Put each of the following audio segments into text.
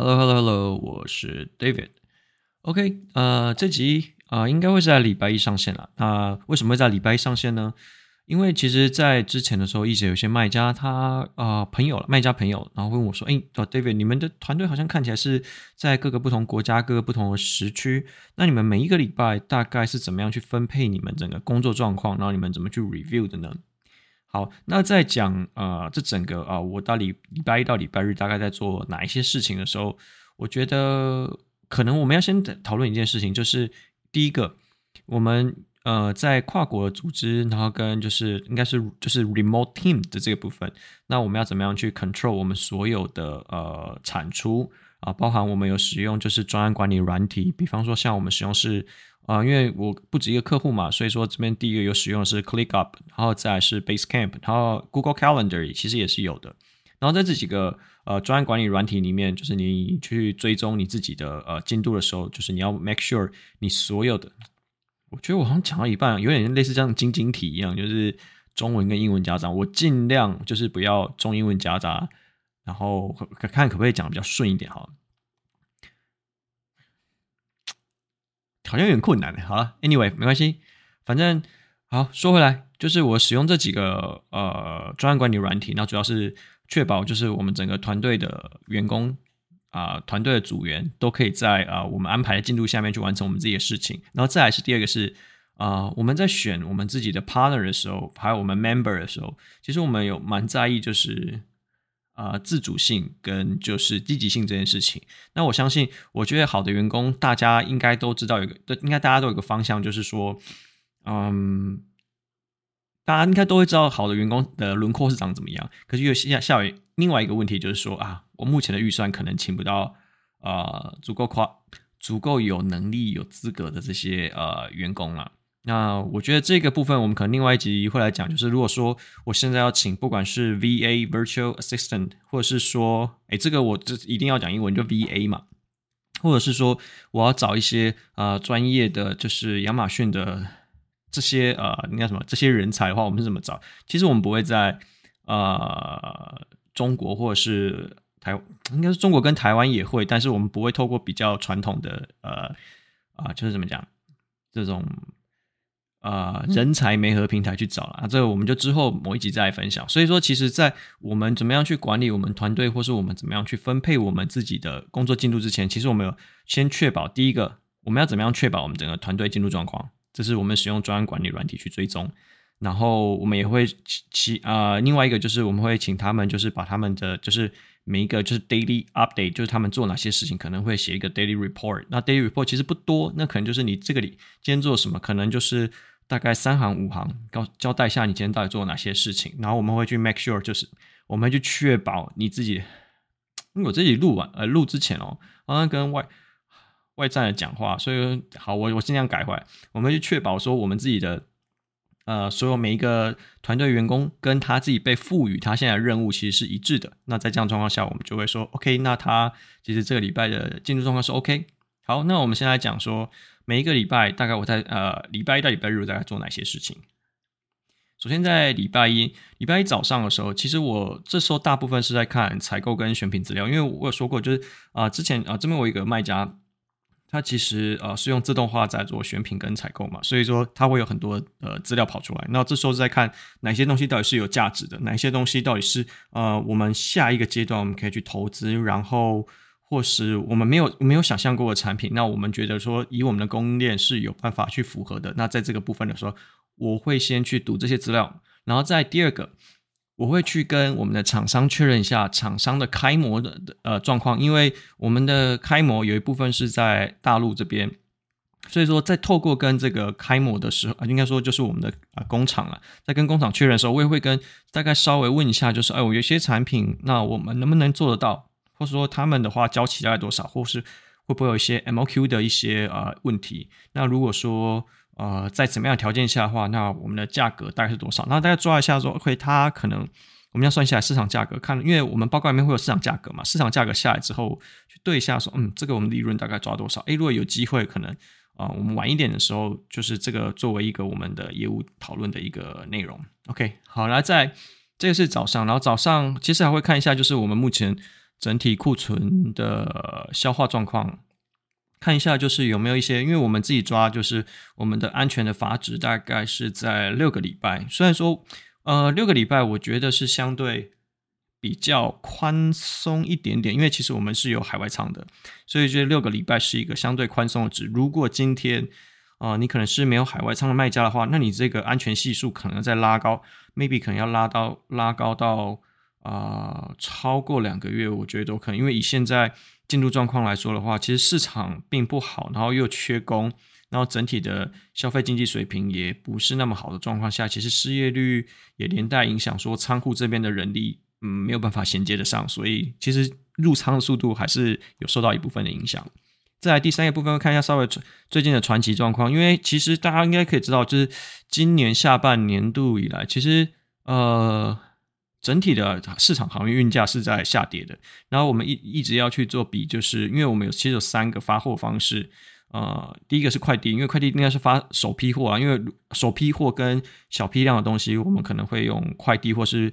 Hello，Hello，Hello，我是 David。OK，呃，这集啊、呃、应该会是在礼拜一上线了。那、为什么会在礼拜一上线呢？因为其实，在之前的时候，一直有些卖家他、呃、朋友了，卖家朋友，然后问我说：“哎，David，你们的团队好像看起来是在各个不同国家、各个不同的时区，那你们每一个礼拜大概是怎么样去分配你们整个工作状况？然后你们怎么去 review 的呢？”好，那在讲呃这整个啊、我到礼礼拜一到礼拜日大概在做哪一些事情的时候，我觉得可能我们要先讨论一件事情，就是第一个，我们呃在跨国组织，然后跟就是应该是就是 remote team 的这个部分，那我们要怎么样去 control 我们所有的呃产出啊，包含我们有使用就是专案管理软体，比方说像我们使用是。啊、因为我不止一个客户嘛，所以说这边第一个有使用的是 ClickUp，然后再是 Basecamp，然后 Google Calendar 其实也是有的。然后在这几个呃专案管理软体里面，就是你去追踪你自己的呃进度的时候，就是你要 make sure 你所有的，我觉得我好像讲到一半，有点类似这样晶晶体一样，就是中文跟英文夹杂，我尽量就是不要中英文夹杂，然后看可不可以讲比较顺一点哈。好像有点困难，好了，Anyway，没关系，反正好说回来，就是我使用这几个呃专案管理软体，那主要是确保就是我们整个团队的员工啊，团队的组员都可以在啊、我们安排的进度下面去完成我们自己的事情，然后再来是第二个是啊、我们在选我们自己的 partner 的时候，还有我们 member 的时候，其实我们有蛮在意就是。啊、自主性跟就是积极性这件事情，那我相信，我觉得好的员工，大家应该都知道有个，应该大家都有个方向，就是说，嗯，大家应该都会知道好的员工的轮廓是长怎么样。可是又下下有另外一个问题，就是说啊，我目前的预算可能请不到、呃、足够夸、足够有能力、有资格的这些呃员工了。那我觉得这个部分我们可能另外一集会来讲，就是如果说我现在要请不管是 VA Virtual Assistant，或者是说，哎，这个我这一定要讲英文，就 VA 嘛，或者是说我要找一些呃专业的，就是亚马逊的这些呃，应该什么这些人才的话，我们是怎么找？其实我们不会在呃中国或者是台，应该是中国跟台湾也会，但是我们不会透过比较传统的呃啊、就是怎么讲这种。啊、呃，人才媒合平台去找了啊，这个我们就之后某一集再来分享。所以说，其实，在我们怎么样去管理我们团队，或是我们怎么样去分配我们自己的工作进度之前，其实我们有先确保第一个，我们要怎么样确保我们整个团队进度状况，这是我们使用专案管理软体去追踪。然后我们也会其啊、呃，另外一个就是我们会请他们，就是把他们的就是每一个就是 daily update，就是他们做哪些事情，可能会写一个 daily report。那 daily report 其实不多，那可能就是你这个里今天做什么，可能就是。大概三行五行，告交代一下你今天到底做了哪些事情，然后我们会去 make sure，就是我们会去确保你自己，因为我自己录完呃录之前哦，好像跟外外站的讲话，所以好我我尽量改回来，我们就确保说我们自己的呃所有每一个团队员工跟他自己被赋予他现在的任务其实是一致的。那在这样状况下，我们就会说 OK，那他其实这个礼拜的进度状况是 OK。好，那我们先来讲说。每一个礼拜，大概我在呃礼拜一到礼拜日，我大概做哪些事情？首先在礼拜一，礼拜一早上的时候，其实我这时候大部分是在看采购跟选品资料，因为我有说过，就是啊、之前啊、呃、这边我一个卖家，他其实呃是用自动化在做选品跟采购嘛，所以说他会有很多呃资料跑出来。那这时候在看哪些东西到底是有价值的，哪些东西到底是呃我们下一个阶段我们可以去投资，然后。或是我们没有没有想象过的产品，那我们觉得说以我们的供应链是有办法去符合的。那在这个部分的时候，我会先去读这些资料，然后在第二个，我会去跟我们的厂商确认一下厂商的开模的呃状况，因为我们的开模有一部分是在大陆这边，所以说在透过跟这个开模的时候啊，应该说就是我们的啊工厂了，在跟工厂确认的时候，我也会跟大概稍微问一下，就是哎，我有些产品，那我们能不能做得到？或者说他们的话交期大概多少，或是会不会有一些 MOQ 的一些呃问题？那如果说呃在怎么样条件下的话，那我们的价格大概是多少？那大家抓一下说，OK，它可能我们要算一下市场价格，看，因为我们报告里面会有市场价格嘛，市场价格下来之后去对一下说，嗯，这个我们利润大概抓多少？诶，如果有机会，可能啊、呃，我们晚一点的时候，就是这个作为一个我们的业务讨论的一个内容。OK，好，来在这个是早上，然后早上其实还会看一下，就是我们目前。整体库存的消化状况，看一下就是有没有一些，因为我们自己抓，就是我们的安全的阀值大概是在六个礼拜。虽然说，呃，六个礼拜我觉得是相对比较宽松一点点，因为其实我们是有海外仓的，所以觉得六个礼拜是一个相对宽松的值。如果今天啊、呃，你可能是没有海外仓的卖家的话，那你这个安全系数可能再拉高，maybe 可能要拉到拉高到。啊、超过两个月，我觉得都可能，因为以现在进度状况来说的话，其实市场并不好，然后又缺工，然后整体的消费经济水平也不是那么好的状况下，其实失业率也连带影响说仓库这边的人力，嗯，没有办法衔接得上，所以其实入仓的速度还是有受到一部分的影响。再来第三个部分，看一下稍微最近的传奇状况，因为其实大家应该可以知道，就是今年下半年度以来，其实呃。整体的市场航运运价是在下跌的，然后我们一一直要去做比，就是因为我们有其实有三个发货方式，呃，第一个是快递，因为快递应该是发首批货啊，因为首批货跟小批量的东西，我们可能会用快递或是，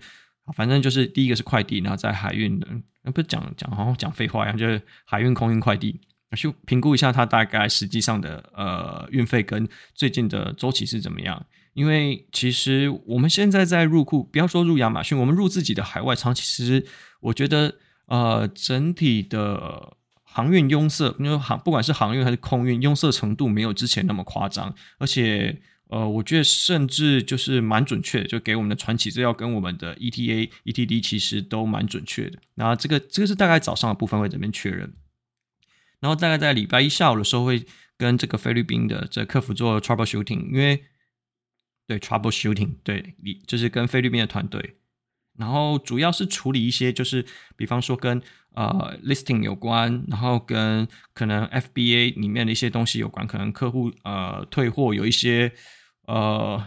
反正就是第一个是快递，然后在海运的，那不是讲讲好像讲废话一样，就是海运、空运、快递，去评估一下它大概实际上的呃运费跟最近的周期是怎么样。因为其实我们现在在入库，不要说入亚马逊，我们入自己的海外仓，其实我觉得呃整体的航运拥塞，因为航不管是航运还是空运，拥塞程度没有之前那么夸张，而且呃我觉得甚至就是蛮准确，就给我们的传奇资料跟我们的 ETA、ETD 其实都蛮准确的。然后这个这个是大概早上的部分会这边确认，然后大概在礼拜一下午的时候会跟这个菲律宾的这客服做 troubleshooting，因为。对，troubleshooting，对，你就是跟菲律宾的团队，然后主要是处理一些，就是比方说跟呃 listing 有关，然后跟可能 FBA 里面的一些东西有关，可能客户呃退货有一些呃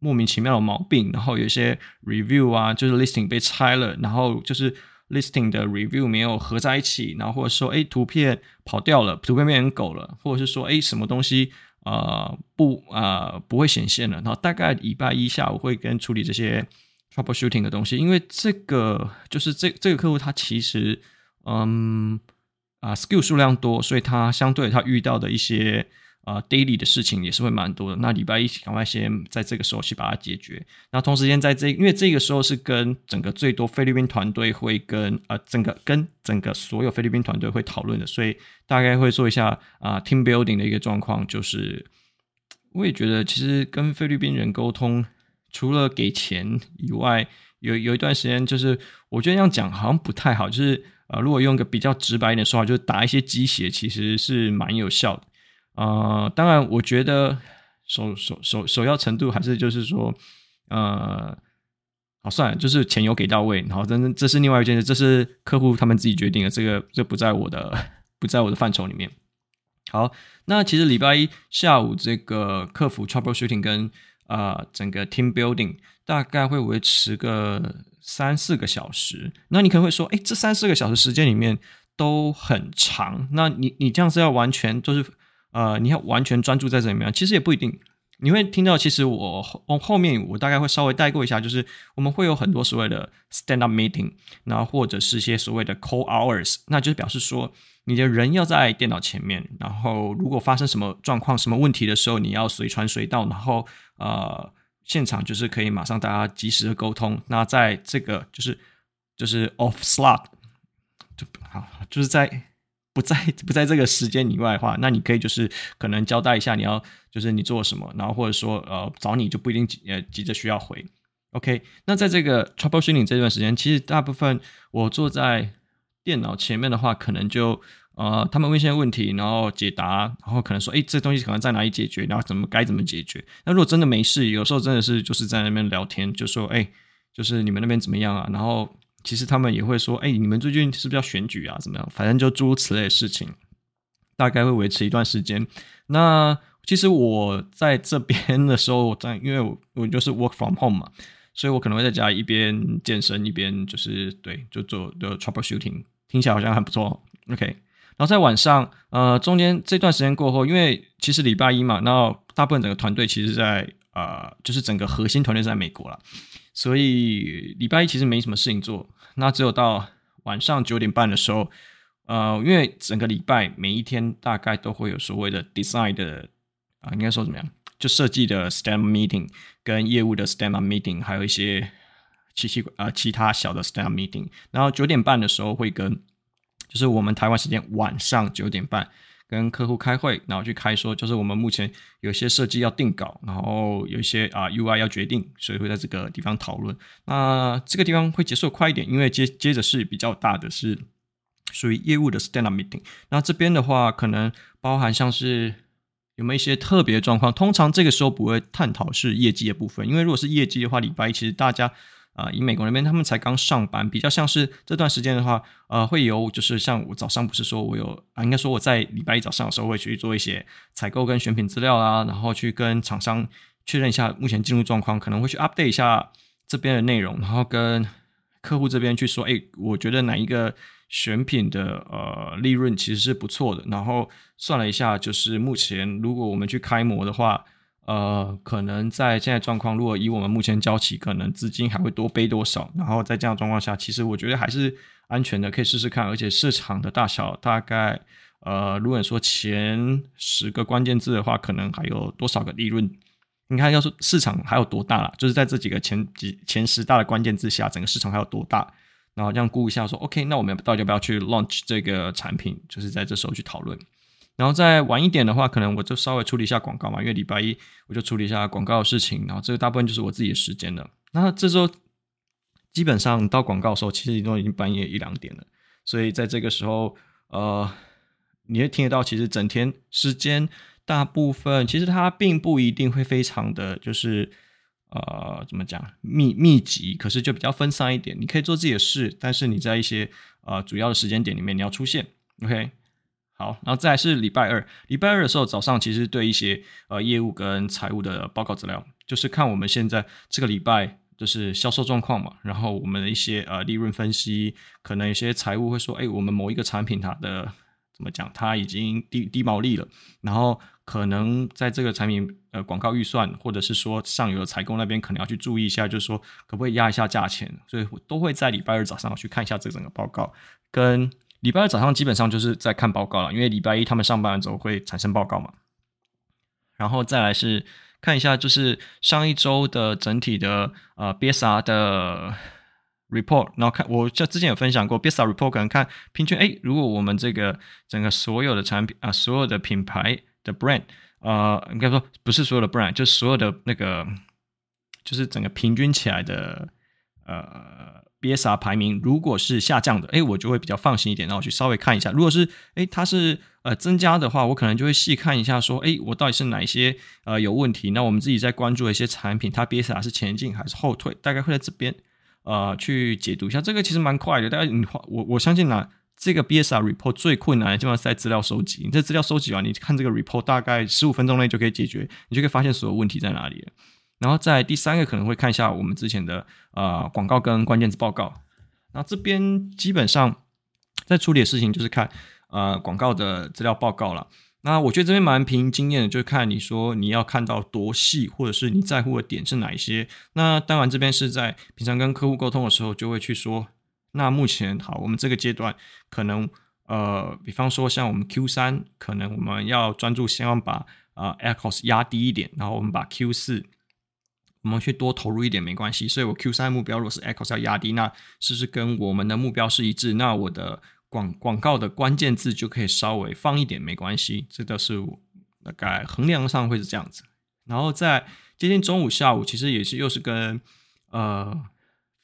莫名其妙的毛病，然后有一些 review 啊，就是 listing 被拆了，然后就是 listing 的 review 没有合在一起，然后或者说哎图片跑掉了，图片变成狗了，或者是说哎什么东西。呃，不，呃，不会显现了。然后大概礼拜一下午会跟处理这些 troubleshooting 的东西，因为这个就是这这个客户他其实，嗯，啊、呃、，skill 数量多，所以他相对他遇到的一些。啊、，daily 的事情也是会蛮多的。那礼拜一赶快先在这个时候去把它解决。那同时间在这，因为这个时候是跟整个最多菲律宾团队会跟呃整个跟整个所有菲律宾团队会讨论的，所以大概会做一下啊、team building 的一个状况。就是我也觉得，其实跟菲律宾人沟通，除了给钱以外，有有一段时间就是我觉得这样讲好像不太好。就是呃，如果用个比较直白一点说话，就是打一些鸡血，其实是蛮有效的。呃，当然，我觉得首首首首要程度还是就是说，呃，好算了，就是钱有给到位，然后真这是另外一件事，这是客户他们自己决定的，这个这不在我的不在我的范畴里面。好，那其实礼拜一下午这个客服 troubleshooting 跟呃整个 team building 大概会维持个三四个小时。那你可能会说，哎，这三四个小时时间里面都很长，那你你这样是要完全就是。呃，你要完全专注在这里面，其实也不一定。你会听到，其实我后后面我大概会稍微带过一下，就是我们会有很多所谓的 stand up meeting，然后或者是一些所谓的 call hours，那就是表示说你的人要在电脑前面，然后如果发生什么状况、什么问题的时候，你要随传随到，然后呃，现场就是可以马上大家及时的沟通。那在这个就是就是 off slot，就好，就是在。不在不在这个时间以外的话，那你可以就是可能交代一下你要就是你做什么，然后或者说呃找你就不一定急呃急着需要回。OK，那在这个 troubleshooting 这段时间，其实大部分我坐在电脑前面的话，可能就呃他们问一些问题，然后解答，然后可能说诶这东西可能在哪里解决，然后怎么该怎么解决。那如果真的没事，有时候真的是就是在那边聊天，就说诶就是你们那边怎么样啊，然后。其实他们也会说：“哎，你们最近是不是要选举啊？怎么样？反正就诸如此类的事情，大概会维持一段时间。那其实我在这边的时候，在因为我我就是 work from home 嘛，所以我可能会在家一边健身一边就是对，就做的 troubleshooting，听起来好像很不错。OK，然后在晚上，呃，中间这段时间过后，因为其实礼拜一嘛，然后大部分整个团队其实在呃，就是整个核心团队在美国了。”所以礼拜一其实没什么事情做，那只有到晚上九点半的时候，呃，因为整个礼拜每一天大概都会有所谓的 design 的啊，应该说怎么样，就设计的 stand meeting 跟业务的 stand up meeting，还有一些其其啊其他小的 stand up meeting。然后九点半的时候会跟，就是我们台湾时间晚上九点半。跟客户开会，然后去开说，就是我们目前有些设计要定稿，然后有一些啊 UI 要决定，所以会在这个地方讨论。那这个地方会结束快一点，因为接接着是比较大的是属于业务的 stand up meeting。那这边的话，可能包含像是有没有一些特别状况，通常这个时候不会探讨是业绩的部分，因为如果是业绩的话，礼拜一其实大家。啊、呃，以美国那边，他们才刚上班，比较像是这段时间的话，呃，会有就是像我早上不是说我有啊，应该说我在礼拜一早上的时候会去做一些采购跟选品资料啊，然后去跟厂商确认一下目前进入状况，可能会去 update 一下这边的内容，然后跟客户这边去说，哎，我觉得哪一个选品的呃利润其实是不错的，然后算了一下，就是目前如果我们去开模的话。呃，可能在现在状况，如果以我们目前交期，可能资金还会多背多少？然后在这样状况下，其实我觉得还是安全的，可以试试看。而且市场的大小大概，呃，如果说前十个关键字的话，可能还有多少个利润？你看，要是市场还有多大啦？就是在这几个前几前十大的关键字下，整个市场还有多大？然后这样估一下说，说 OK，那我们到底要不要去 launch 这个产品？就是在这时候去讨论。然后再晚一点的话，可能我就稍微处理一下广告嘛，因为礼拜一我就处理一下广告的事情，然后这个大部分就是我自己的时间了。那这时候基本上到广告的时候，其实都已经半夜一两点了，所以在这个时候，呃，你会听得到，其实整天时间大部分其实它并不一定会非常的就是呃怎么讲密密集，可是就比较分散一点。你可以做自己的事，但是你在一些呃主要的时间点里面你要出现，OK。好，然后再是礼拜二，礼拜二的时候早上，其实对一些呃业务跟财务的报告资料，就是看我们现在这个礼拜就是销售状况嘛，然后我们的一些呃利润分析，可能有些财务会说，哎，我们某一个产品它的怎么讲，它已经低低毛利了，然后可能在这个产品呃广告预算，或者是说上游的采购那边可能要去注意一下，就是说可不可以压一下价钱，所以我都会在礼拜二早上去看一下这整个报告跟。礼拜二早上基本上就是在看报告了，因为礼拜一他们上班的时候会产生报告嘛。然后再来是看一下，就是上一周的整体的呃 BSR 的 report，然后看我这之前有分享过 BSR report，可能看平均哎，如果我们这个整个所有的产品啊、所有的品牌的 brand，呃，应该说不是所有的 brand，就所有的那个，就是整个平均起来的呃。BSR 排名如果是下降的，哎，我就会比较放心一点，然后去稍微看一下。如果是哎，它是呃增加的话，我可能就会细看一下，说，哎，我到底是哪一些呃有问题？那我们自己在关注的一些产品，它 BSR 是前进还是后退？大概会在这边呃去解读一下。这个其实蛮快的，大概你我我相信呢，这个 BSR report 最困难的地方是在资料收集。你这资料收集完，你看这个 report 大概十五分钟内就可以解决，你就可以发现所有问题在哪里了。然后在第三个可能会看一下我们之前的呃广告跟关键字报告，那这边基本上在处理的事情就是看呃广告的资料报告了。那我觉得这边蛮凭经验的，就是看你说你要看到多细，或者是你在乎的点是哪一些。那当然这边是在平常跟客户沟通的时候就会去说，那目前好，我们这个阶段可能呃，比方说像我们 Q 三，可能我们要专注先要把啊 ACOS 压低一点，然后我们把 Q 四。我们去多投入一点没关系，所以我 Q 三目标如果是 ACOS 要压低，那是不是跟我们的目标是一致？那我的广广告的关键字就可以稍微放一点没关系，这都是大概衡量上会是这样子。然后在接近中午下午，其实也是又是跟呃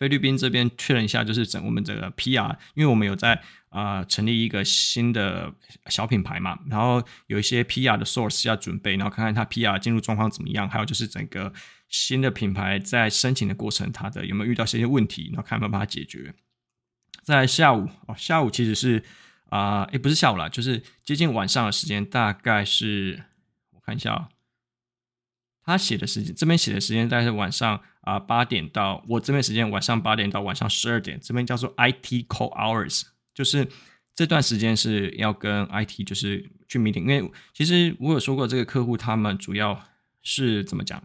菲律宾这边确认一下，就是整我们这个 PR，因为我们有在啊、成立一个新的小品牌嘛，然后有一些 PR 的 source 要准备，然后看看他 PR 进入状况怎么样，还有就是整个。新的品牌在申请的过程，它的有没有遇到一些问题？然后看有没有办法解决。在下午哦，下午其实是啊，也、不是下午啦，就是接近晚上的时间，大概是我看一下、哦，他写的时间，这边写的时间大概是晚上啊八点到我这边时间晚上八点到晚上十二点，这边叫做 IT Call Hours，就是这段时间是要跟 IT 就是去 meeting，因为其实我有说过，这个客户他们主要是怎么讲？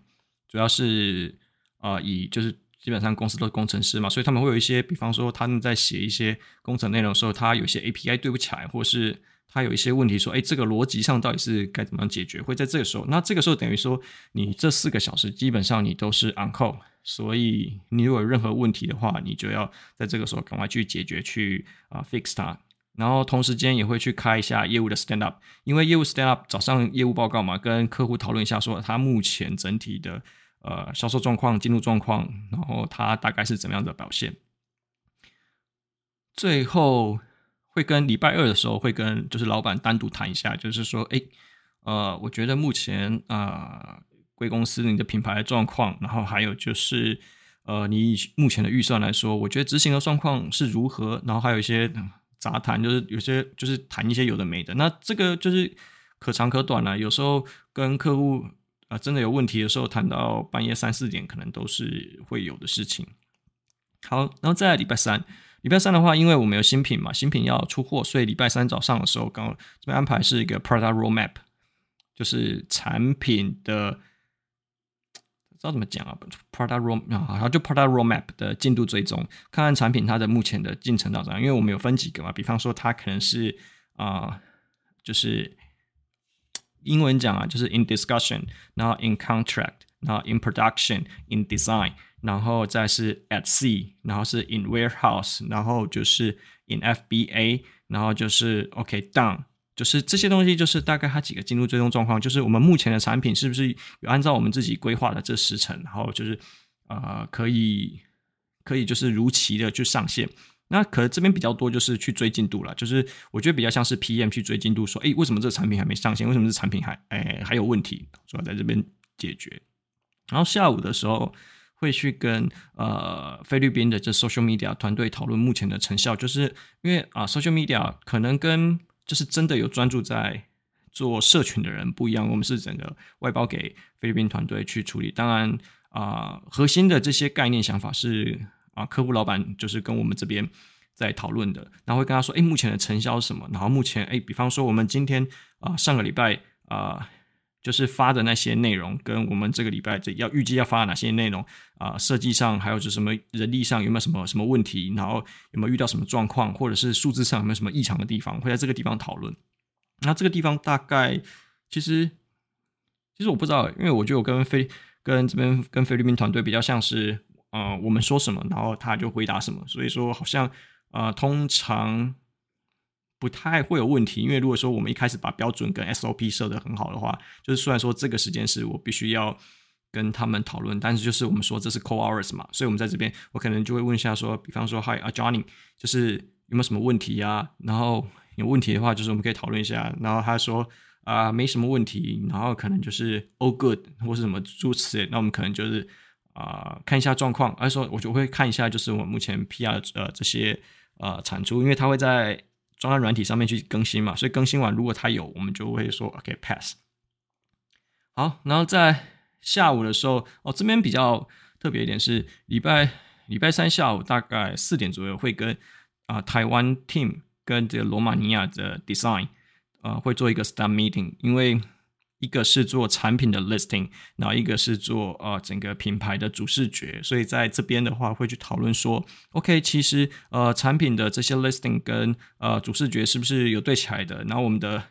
主要是啊、呃，以就是基本上公司都是工程师嘛，所以他们会有一些，比方说他们在写一些工程内容的时候，他有些 API 对不起来，或是他有一些问题，说，哎，这个逻辑上到底是该怎么样解决？会在这个时候，那这个时候等于说，你这四个小时基本上你都是 on call，所以你如果有任何问题的话，你就要在这个时候赶快去解决，去啊、fix 它。然后同时间也会去开一下业务的 stand up，因为业务 stand up 早上业务报告嘛，跟客户讨论一下，说他目前整体的呃销售状况、进度状况，然后他大概是怎么样的表现。最后会跟礼拜二的时候会跟就是老板单独谈一下，就是说，哎，呃，我觉得目前啊贵、公司你的品牌状况，然后还有就是呃你目前的预算来说，我觉得执行的状况是如何，然后还有一些。杂谈就是有些就是谈一些有的没的，那这个就是可长可短了。有时候跟客户啊、真的有问题的时候，谈到半夜三四点，可能都是会有的事情。好，然后在礼拜三，礼拜三的话，因为我们有新品嘛，新品要出货，所以礼拜三早上的时候，刚这边安排是一个 product roadmap，就是产品的。不知道怎么讲啊，product road 啊，然后就 product roadmap 的进度追踪，看看产品它的目前的进程到怎样。因为我们有分几个嘛，比方说它可能是啊、就是英文讲啊，就是 in discussion，然后 in contract，然后 in production，in design，然后再是 at sea，然后是 in warehouse，然后就是 in FBA，然后就是 OK down，。就是这些东西，就是大概它几个进度追踪状况，就是我们目前的产品是不是有按照我们自己规划的这时辰，然后就是呃可以可以就是如期的去上线。那可能这边比较多就是去追进度了，就是我觉得比较像是 PM 去追进度，说诶为什么这个产品还没上线？为什么这产品还诶还有问题？主要在这边解决。然后下午的时候会去跟呃菲律宾的这 social media 团队讨论目前的成效，就是因为啊 social media 可能跟就是真的有专注在做社群的人不一样，我们是整个外包给菲律宾团队去处理。当然啊、核心的这些概念想法是啊，客户老板就是跟我们这边在讨论的，然后会跟他说，哎，目前的成效是什么？然后目前，哎，比方说我们今天啊、上个礼拜啊、就是发的那些内容，跟我们这个礼拜这要预计要发的哪些内容啊、设计上还有就什么人力上有没有什么什么问题，然后有没有遇到什么状况，或者是数字上有没有什么异常的地方，会在这个地方讨论。那这个地方大概其实其实我不知道，因为我觉得我跟菲跟这边跟菲律宾团队比较像是，呃，我们说什么，然后他就回答什么，所以说好像呃通常。不太会有问题，因为如果说我们一开始把标准跟 SOP 设得很好的话，就是虽然说这个时间是我必须要跟他们讨论，但是就是我们说这是 core hours 嘛，所以我们在这边我可能就会问一下说，比方说 Hi 啊 Johnny，就是有没有什么问题呀、然后有问题的话，就是我们可以讨论一下。然后他说啊、没什么问题，然后可能就是 all good 或是什么诸如此类，那我们可能就是啊、看一下状况，而说我就会看一下就是我目前 PR 呃这些呃产出，因为他会在。装在软体上面去更新嘛，所以更新完如果它有，我们就会说 OK pass。好，然后在下午的时候，哦，这边比较特别一点是礼拜礼拜三下午大概四点左右会跟啊、台湾 team 跟这个罗马尼亚的 design 啊、呃、会做一个 staff meeting，因为。一个是做产品的 listing，然后一个是做呃整个品牌的主视觉，所以在这边的话会去讨论说，OK，其实呃产品的这些 listing 跟呃主视觉是不是有对起来的？然后我们的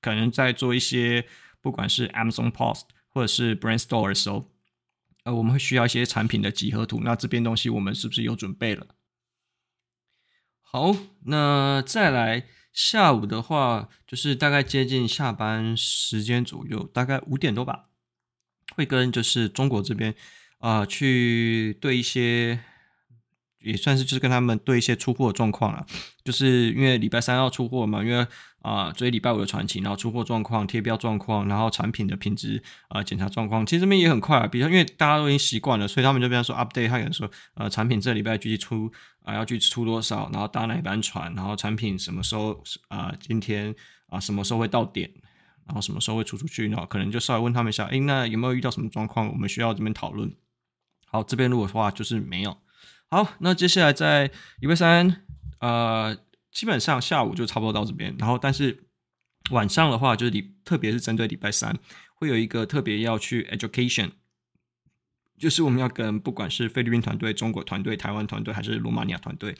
可能在做一些不管是 Amazon Post 或者是 Brand Store 的时候，呃我们会需要一些产品的几何图，那这边东西我们是不是有准备了？好，那再来。下午的话，就是大概接近下班时间左右，大概五点多吧，会跟就是中国这边啊、去对一些，也算是就是跟他们对一些出货状况了，就是因为礼拜三要出货嘛，因为啊，所以礼拜五的传奇，然后出货状况、贴标状况，然后产品的品质啊检查状况，其实这边也很快啊，比如因为大家都已经习惯了，所以他们就比方说 update，他可能说呃产品这礼拜具体出。啊，要去出多少，然后搭哪一班船，然后产品什么时候啊？今天啊，什么时候会到点？然后什么时候会出出去？然后可能就稍微问他们一下，诶，那有没有遇到什么状况？我们需要这边讨论。好，这边如果说话就是没有。好，那接下来在礼拜三，呃，基本上下午就差不多到这边。然后，但是晚上的话，就是礼，特别是针对礼拜三，会有一个特别要去 education。就是我们要跟不管是菲律宾团队、中国团队、台湾团队还是罗马尼亚团队，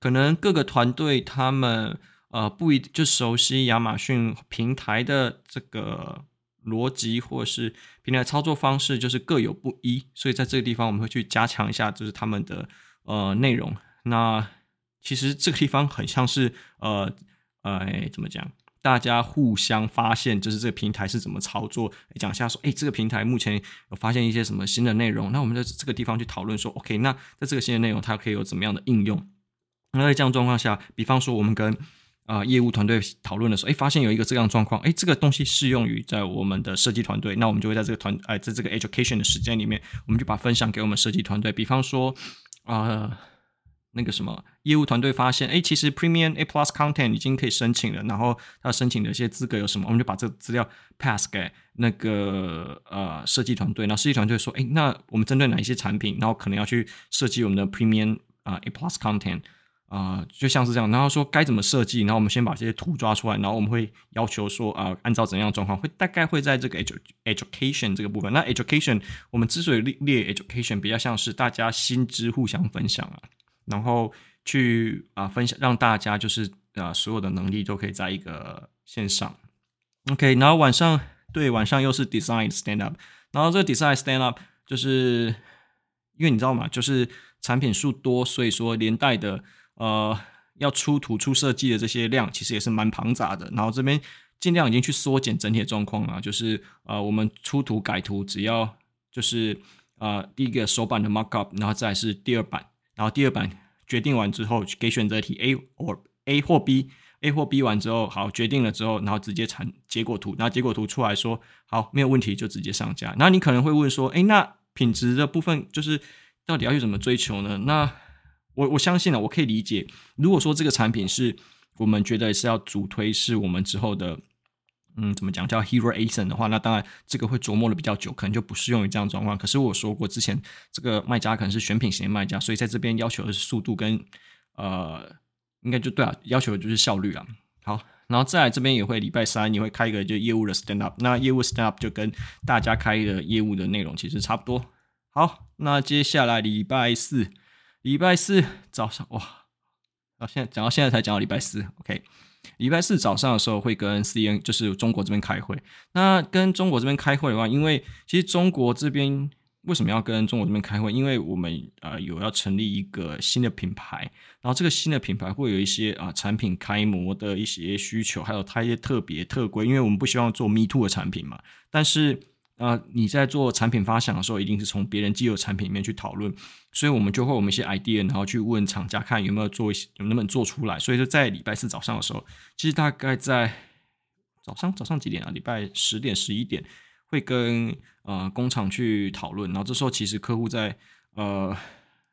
可能各个团队他们呃不一就熟悉亚马逊平台的这个逻辑或是平台操作方式，就是各有不一，所以在这个地方我们会去加强一下，就是他们的呃内容。那其实这个地方很像是呃呃怎么讲？大家互相发现，就是这个平台是怎么操作，讲一下说，哎，这个平台目前有发现一些什么新的内容，那我们在这个地方去讨论说，OK，那在这个新的内容它可以有怎么样的应用？那在这样状况下，比方说我们跟啊、业务团队讨论的时候，哎，发现有一个这样状况，哎，这个东西适用于在我们的设计团队，那我们就会在这个团，哎，在这个 education 的时间里面，我们就把分享给我们设计团队，比方说啊。那个什么业务团队发现，哎，其实 Premium A Plus Content 已经可以申请了，然后他申请的一些资格有什么，我们就把这个资料 pass 给那个呃设计团队，然后设计团队说，哎，那我们针对哪一些产品，然后可能要去设计我们的 Premium 啊、A Plus Content 啊、就像是这样，然后说该怎么设计，然后我们先把这些图抓出来，然后我们会要求说啊、按照怎样的状况，会大概会在这个 edu education 这个部分，那 education 我们之所以列 education，比较像是大家心知互相分享啊。然后去啊、分享，让大家就是啊、所有的能力都可以在一个线上，OK。然后晚上对晚上又是 design stand up，然后这个 design stand up 就是因为你知道吗？就是产品数多，所以说连带的呃要出图出设计的这些量其实也是蛮庞杂的。然后这边尽量已经去缩减整体的状况了，就是呃我们出图改图只要就是呃第一个手版的 markup，然后再是第二版。然后第二版决定完之后，给选择题 A 或 A 或 B，A 或 B 完之后，好决定了之后，然后直接产结果图，那结果图出来说好没有问题就直接上架。那你可能会问说，诶，那品质的部分就是到底要去怎么追求呢？那我我相信了，我可以理解，如果说这个产品是我们觉得是要主推，是我们之后的。嗯，怎么讲叫 Hero ASIN 的话，那当然这个会琢磨的比较久，可能就不适用于这样状况。可是我说过，之前这个卖家可能是选品型的卖家，所以在这边要求的是速度跟呃，应该就对啊，要求的就是效率啊。好，然后再来这边也会礼拜三也会开一个就业务的 stand up，那业务 stand up 就跟大家开的业务的内容其实差不多。好，那接下来礼拜四，礼拜四早上哇，到现在讲到现在才讲到礼拜四，OK。礼拜四早上的时候会跟 CN，就是中国这边开会。那跟中国这边开会的话，因为其实中国这边为什么要跟中国这边开会？因为我们呃有要成立一个新的品牌，然后这个新的品牌会有一些啊、产品开模的一些需求，还有它一些特别特规，因为我们不希望做 Me Too 的产品嘛，但是。啊、你在做产品发想的时候，一定是从别人既有产品里面去讨论，所以我们就会有我们一些 idea，然后去问厂家看有没有做一些，能不能做出来。所以说，在礼拜四早上的时候，其实大概在早上早上几点啊？礼拜十点十一点会跟呃工厂去讨论，然后这时候其实客户在呃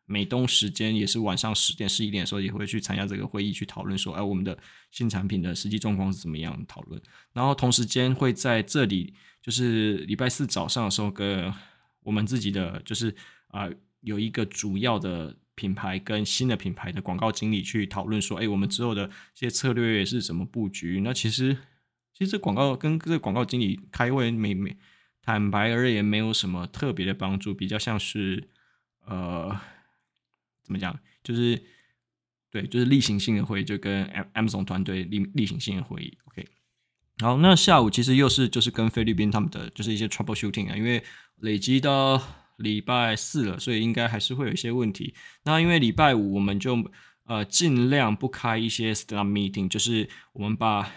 美东时间也是晚上十点十一点的时候也会去参加这个会议去讨论说，哎、我们的新产品的实际状况是怎么样讨论，然后同时间会在这里。就是礼拜四早上的时候，跟我们自己的就是啊、有一个主要的品牌跟新的品牌的广告经理去讨论说，哎，我们之后的这些策略是怎么布局？那其实，其实这广告跟这个广告经理开会，没没坦白而言，没有什么特别的帮助，比较像是呃，怎么讲？就是对，就是例行性的会议，就跟 Amazon 团队例例行性的会议，OK。好，那下午其实又是就是跟菲律宾他们的就是一些 troubleshooting 啊，因为累积到礼拜四了，所以应该还是会有一些问题。那因为礼拜五我们就呃尽量不开一些 stand meeting，就是我们把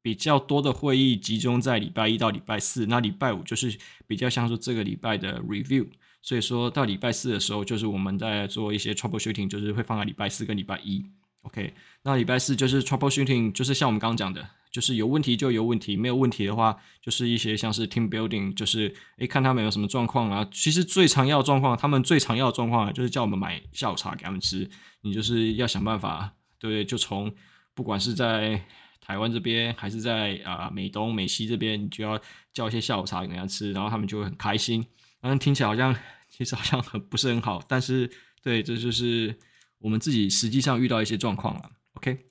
比较多的会议集中在礼拜一到礼拜四，那礼拜五就是比较像是这个礼拜的 review。所以说到礼拜四的时候，就是我们在做一些 troubleshooting，就是会放在礼拜四跟礼拜一。OK，那礼拜四就是 troubleshooting，就是像我们刚刚讲的。就是有问题就有问题，没有问题的话，就是一些像是 team building，就是诶看他们有什么状况啊。其实最常要状况，他们最常要状况就是叫我们买下午茶给他们吃。你就是要想办法，对不对？就从不管是在台湾这边，还是在啊、美东美西这边，你就要叫一些下午茶给人家吃，然后他们就会很开心。嗯，听起来好像其实好像很不是很好，但是对，这就是我们自己实际上遇到一些状况了。OK。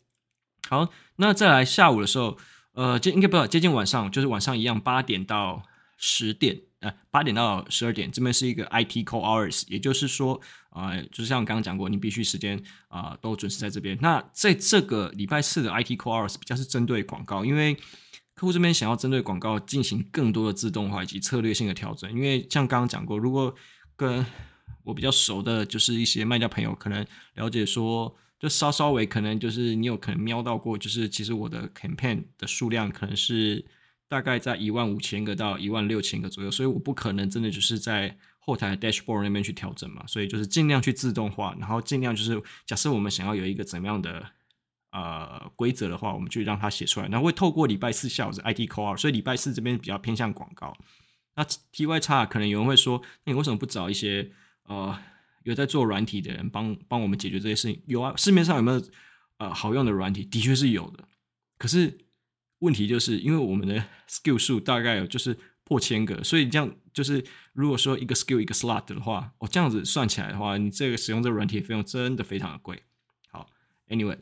好，那再来下午的时候，呃，接应该不知道接近晚上，就是晚上一样，八点到十点呃八点到十二点，这边是一个 IT core hours，也就是说，啊、呃，就是像我刚刚讲过，你必须时间啊、都准时在这边。那在这个礼拜四的 IT core hours 比较是针对广告，因为客户这边想要针对广告进行更多的自动化以及策略性的调整。因为像刚刚讲过，如果跟我比较熟的，就是一些卖家朋友可能了解说，就稍稍微可能就是你有可能瞄到过，就是其实我的 campaign 的数量可能是。大概在一万五千个到一万六千个左右，所以我不可能真的就是在后台 dashboard 那边去调整嘛，所以就是尽量去自动化，然后尽量就是假设我们想要有一个怎么样的呃规则的话，我们就让它写出来，然后会透过礼拜四下午是 IT call，所以礼拜四这边比较偏向广告。那 T Y X 可能有人会说，那你为什么不找一些呃有在做软体的人帮帮我们解决这些事情？有啊，市面上有没有呃好用的软体？的确是有的，可是。问题就是因为我们的 skill 数大概有就是破千个，所以这样就是如果说一个 skill 一个 slot 的话，哦，这样子算起来的话，你这个使用这个软体费用真的非常的贵。好，anyway，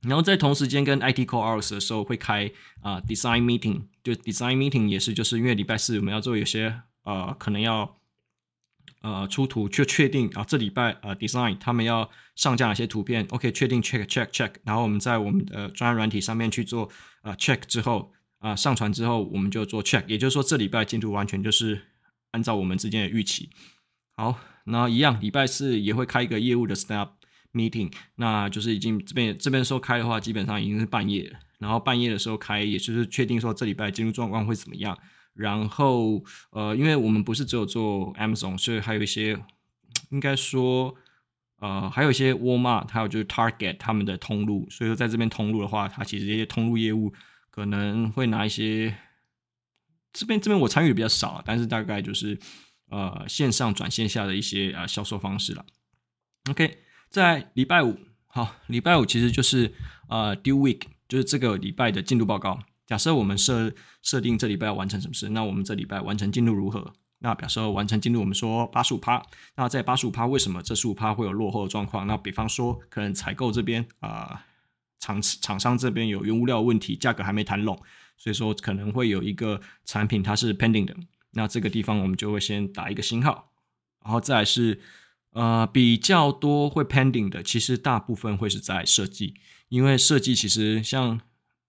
然后在同时间跟 IT core hours 的时候会开啊、design meeting，就 design meeting 也是就是因为礼拜四我们要做有些呃可能要。呃，出图就确定啊，这礼拜呃，design 他们要上架哪些图片？OK，确定 check check check，然后我们在我们的专案软体上面去做啊、check 之后啊、上传之后我们就做 check，也就是说这礼拜进度完全就是按照我们之间的预期。好，那一样，礼拜四也会开一个业务的 snap meeting，那就是已经这边这边说开的话，基本上已经是半夜了，然后半夜的时候开，也就是确定说这礼拜进入状况会怎么样。然后，呃，因为我们不是只有做 Amazon，所以还有一些，应该说，呃，还有一些 Walmart，还有就是 Target 他们的通路。所以说，在这边通路的话，它其实这些通路业务可能会拿一些，这边这边我参与的比较少，但是大概就是呃线上转线下的一些呃销售方式了。OK，在礼拜五，好，礼拜五其实就是呃 Due Week，就是这个礼拜的进度报告。假设我们设设定这礼拜要完成什么事，那我们这礼拜完成进度如何？那表示完成进度，我们说八十五趴。那在八十五趴，为什么这十五趴会有落后的状况？那比方说，可能采购这边啊、厂厂商这边有原物料问题，价格还没谈拢，所以说可能会有一个产品它是 pending 的。那这个地方我们就会先打一个星号，然后再是呃比较多会 pending 的，其实大部分会是在设计，因为设计其实像。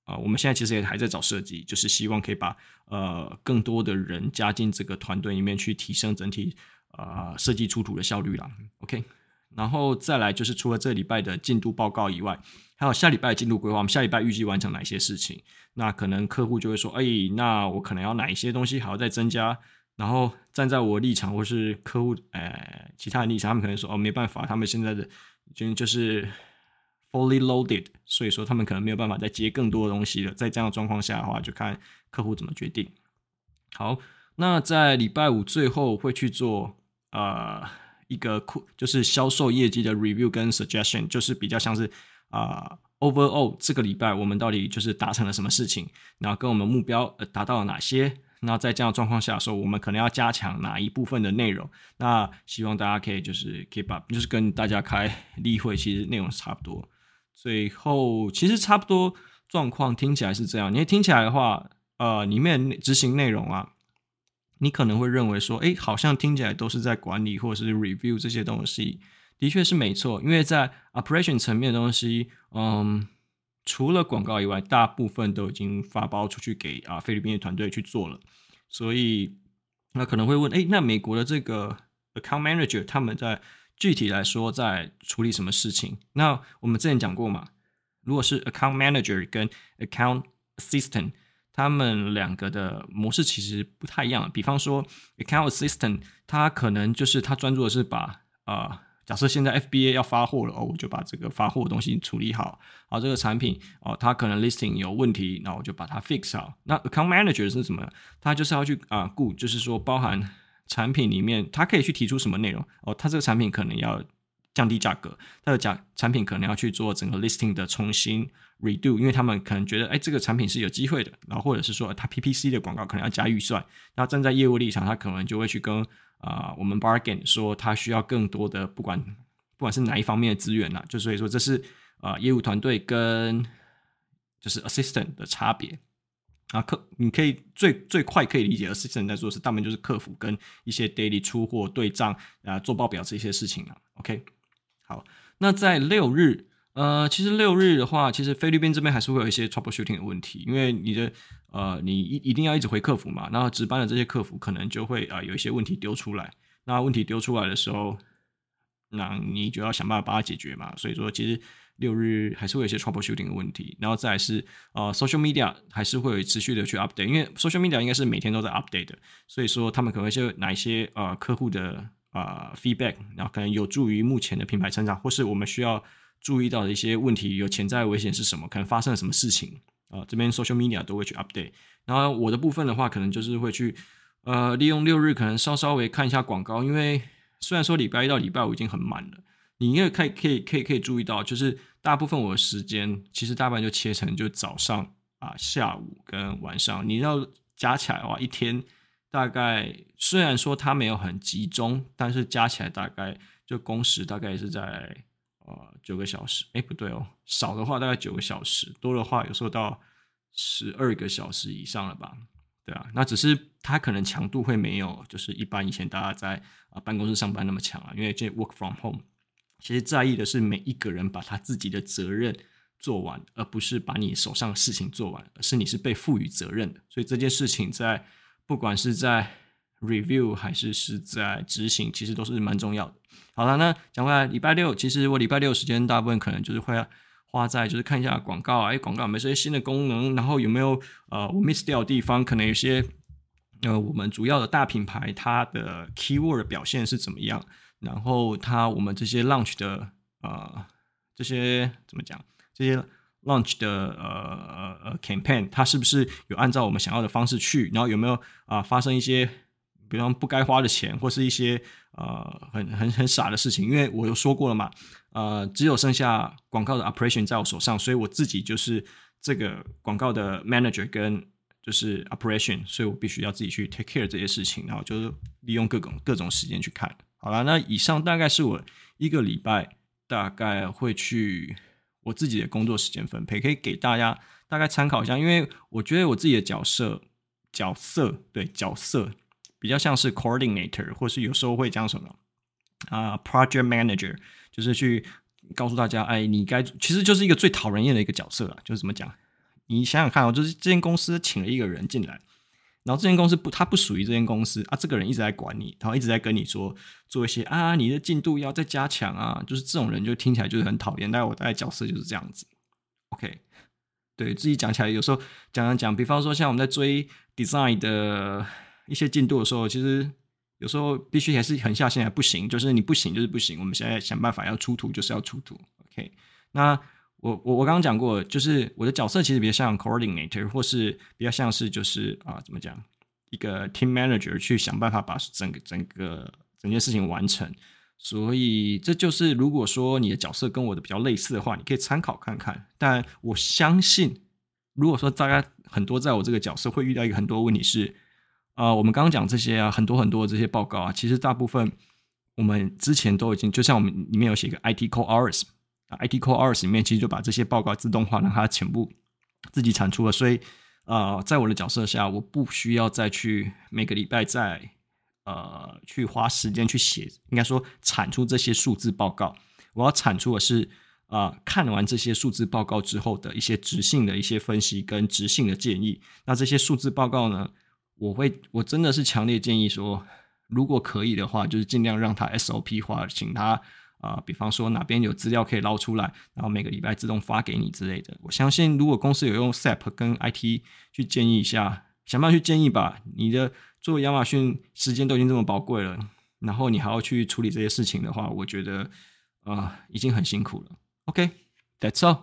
啊，我们现在其实也还在找设计，就是希望可以把呃更多的人加进这个团队里面去，提升整体呃设计出图的效率啦。OK，然后再来就是除了这礼拜的进度报告以外，还有下礼拜的进度规划。我们下礼拜预计完成哪些事情？那可能客户就会说，哎，那我可能要哪一些东西还要再增加？然后站在我立场或是客户呃其他的立场，他们可能说，哦，没办法，他们现在的就就是。Fully loaded，所以说他们可能没有办法再接更多的东西了。在这样的状况下的话，就看客户怎么决定。好，那在礼拜五最后会去做呃一个库就是销售业绩的 review 跟 suggestion，就是比较像是啊、overall 这个礼拜我们到底就是达成了什么事情，然后跟我们目标呃达到了哪些。那在这样的状况下的时候，我们可能要加强哪一部分的内容？那希望大家可以就是 keep up，就是跟大家开例会，其实内容是差不多。最后其实差不多状况听起来是这样，你听起来的话，呃，里面执行内容啊，你可能会认为说，哎，好像听起来都是在管理或者是 review 这些东西，的确是没错，因为在 operation 层面的东西，嗯，除了广告以外，大部分都已经发包出去给啊菲律宾的团队去做了，所以那可能会问，哎，那美国的这个 account manager 他们在具体来说，在处理什么事情？那我们之前讲过嘛，如果是 account manager 跟 account assistant，他们两个的模式其实不太一样。比方说，account assistant，他可能就是他专注的是把啊、呃，假设现在 FBA 要发货了哦，我就把这个发货的东西处理好。好，这个产品哦，他可能 listing 有问题，那我就把它 fix 好。那 account manager 是什么？他就是要去啊顾，就是说包含。产品里面，它可以去提出什么内容？哦，它这个产品可能要降低价格，它的价产品可能要去做整个 listing 的重新 redo，因为他们可能觉得，哎，这个产品是有机会的。然后或者是说，它 PPC 的广告可能要加预算。那站在业务立场，他可能就会去跟啊、我们 bargain 说，他需要更多的，不管不管是哪一方面的资源呐，就所以说这是啊、业务团队跟就是 assistant 的差别。啊，客你可以最最快可以理解的，assistant 在做的是大部分就是客服跟一些 daily 出货对账啊做报表这些事情啊。OK，好，那在六日，呃，其实六日的话，其实菲律宾这边还是会有一些 troubleshooting 的问题，因为你的呃你一一定要一直回客服嘛，然后值班的这些客服可能就会啊、呃、有一些问题丢出来，那问题丢出来的时候，那你就要想办法把它解决嘛。所以说，其实。六日还是会有一些 troubleshooting 的问题，然后再是呃 social media 还是会持续的去 update，因为 social media 应该是每天都在 update 的，所以说他们可能会是哪一些呃客户的呃 feedback，然后可能有助于目前的品牌成长，或是我们需要注意到的一些问题，有潜在危险是什么，可能发生了什么事情啊、这边 social media 都会去 update。然后我的部分的话，可能就是会去呃利用六日可能稍稍微看一下广告，因为虽然说礼拜一到礼拜五已经很满了。你应该可以可以可以可以注意到，就是大部分我的时间其实大半就切成就早上啊、下午跟晚上。你要加起来的话，一天大概虽然说它没有很集中，但是加起来大概就工时大概是在呃九个小时。哎，不对哦，少的话大概九个小时，多的话有时候到十二个小时以上了吧？对啊，那只是它可能强度会没有就是一般以前大家在啊办公室上班那么强啊，因为这 work from home。其实在意的是每一个人把他自己的责任做完，而不是把你手上的事情做完，而是你是被赋予责任的。所以这件事情在不管是在 review 还是是在执行，其实都是蛮重要的。好了，那讲回来，礼拜六其实我礼拜六时间大部分可能就是会花在就是看一下广告，哎，广告有没有些新的功能，然后有没有呃我 miss 掉的地方，可能有些呃我们主要的大品牌它的 keyword 表现是怎么样。然后它我们这些 launch 的呃这些怎么讲？这些 launch 的呃呃 campaign，它是不是有按照我们想要的方式去？然后有没有啊、发生一些比方不该花的钱，或是一些呃很很很傻的事情？因为我有说过了嘛，呃，只有剩下广告的 operation 在我手上，所以我自己就是这个广告的 manager 跟就是 operation，所以我必须要自己去 take care 这些事情，然后就是利用各种各种时间去看。好了，那以上大概是我一个礼拜大概会去我自己的工作时间分配，可以给大家大概参考一下。因为我觉得我自己的角色角色对角色比较像是 coordinator，或是有时候会讲什么啊、project manager，就是去告诉大家，哎，你该其实就是一个最讨人厌的一个角色了。就是怎么讲？你想想看哦，就是这间公司请了一个人进来。然后这间公司不，它不属于这间公司啊。这个人一直在管你，然后一直在跟你说做一些啊，你的进度要再加强啊。就是这种人就听起来就是很讨厌。但我大概角色就是这样子。OK，对自己讲起来有时候讲讲讲，比方说像我们在追 design 的一些进度的时候，其实有时候必须还是狠下心来，不行，就是你不行就是不行。我们现在想办法要出图，就是要出图。OK，那。我我我刚刚讲过，就是我的角色其实比较像 coordinator，或是比较像是就是啊，怎么讲，一个 team manager 去想办法把整个整个整件事情完成。所以这就是如果说你的角色跟我的比较类似的话，你可以参考看看。但我相信，如果说大家很多在我这个角色会遇到一个很多问题是，啊，我们刚刚讲这些啊，很多很多的这些报告啊，其实大部分我们之前都已经，就像我们里面有写一个 IT core hours。IT Core R 里面其实就把这些报告自动化，让它全部自己产出了。所以，呃，在我的角色下，我不需要再去每个礼拜再呃去花时间去写，应该说产出这些数字报告。我要产出的是啊、看完这些数字报告之后的一些直性的一些分析跟直性的建议。那这些数字报告呢，我会我真的是强烈建议说，如果可以的话，就是尽量让它 SOP 化，请它。啊、比方说哪边有资料可以捞出来，然后每个礼拜自动发给你之类的。我相信，如果公司有用 SAP 跟 IT 去建议一下，想办法去建议吧。你的做亚马逊时间都已经这么宝贵了，然后你还要去处理这些事情的话，我觉得啊、呃，已经很辛苦了。OK，That's all。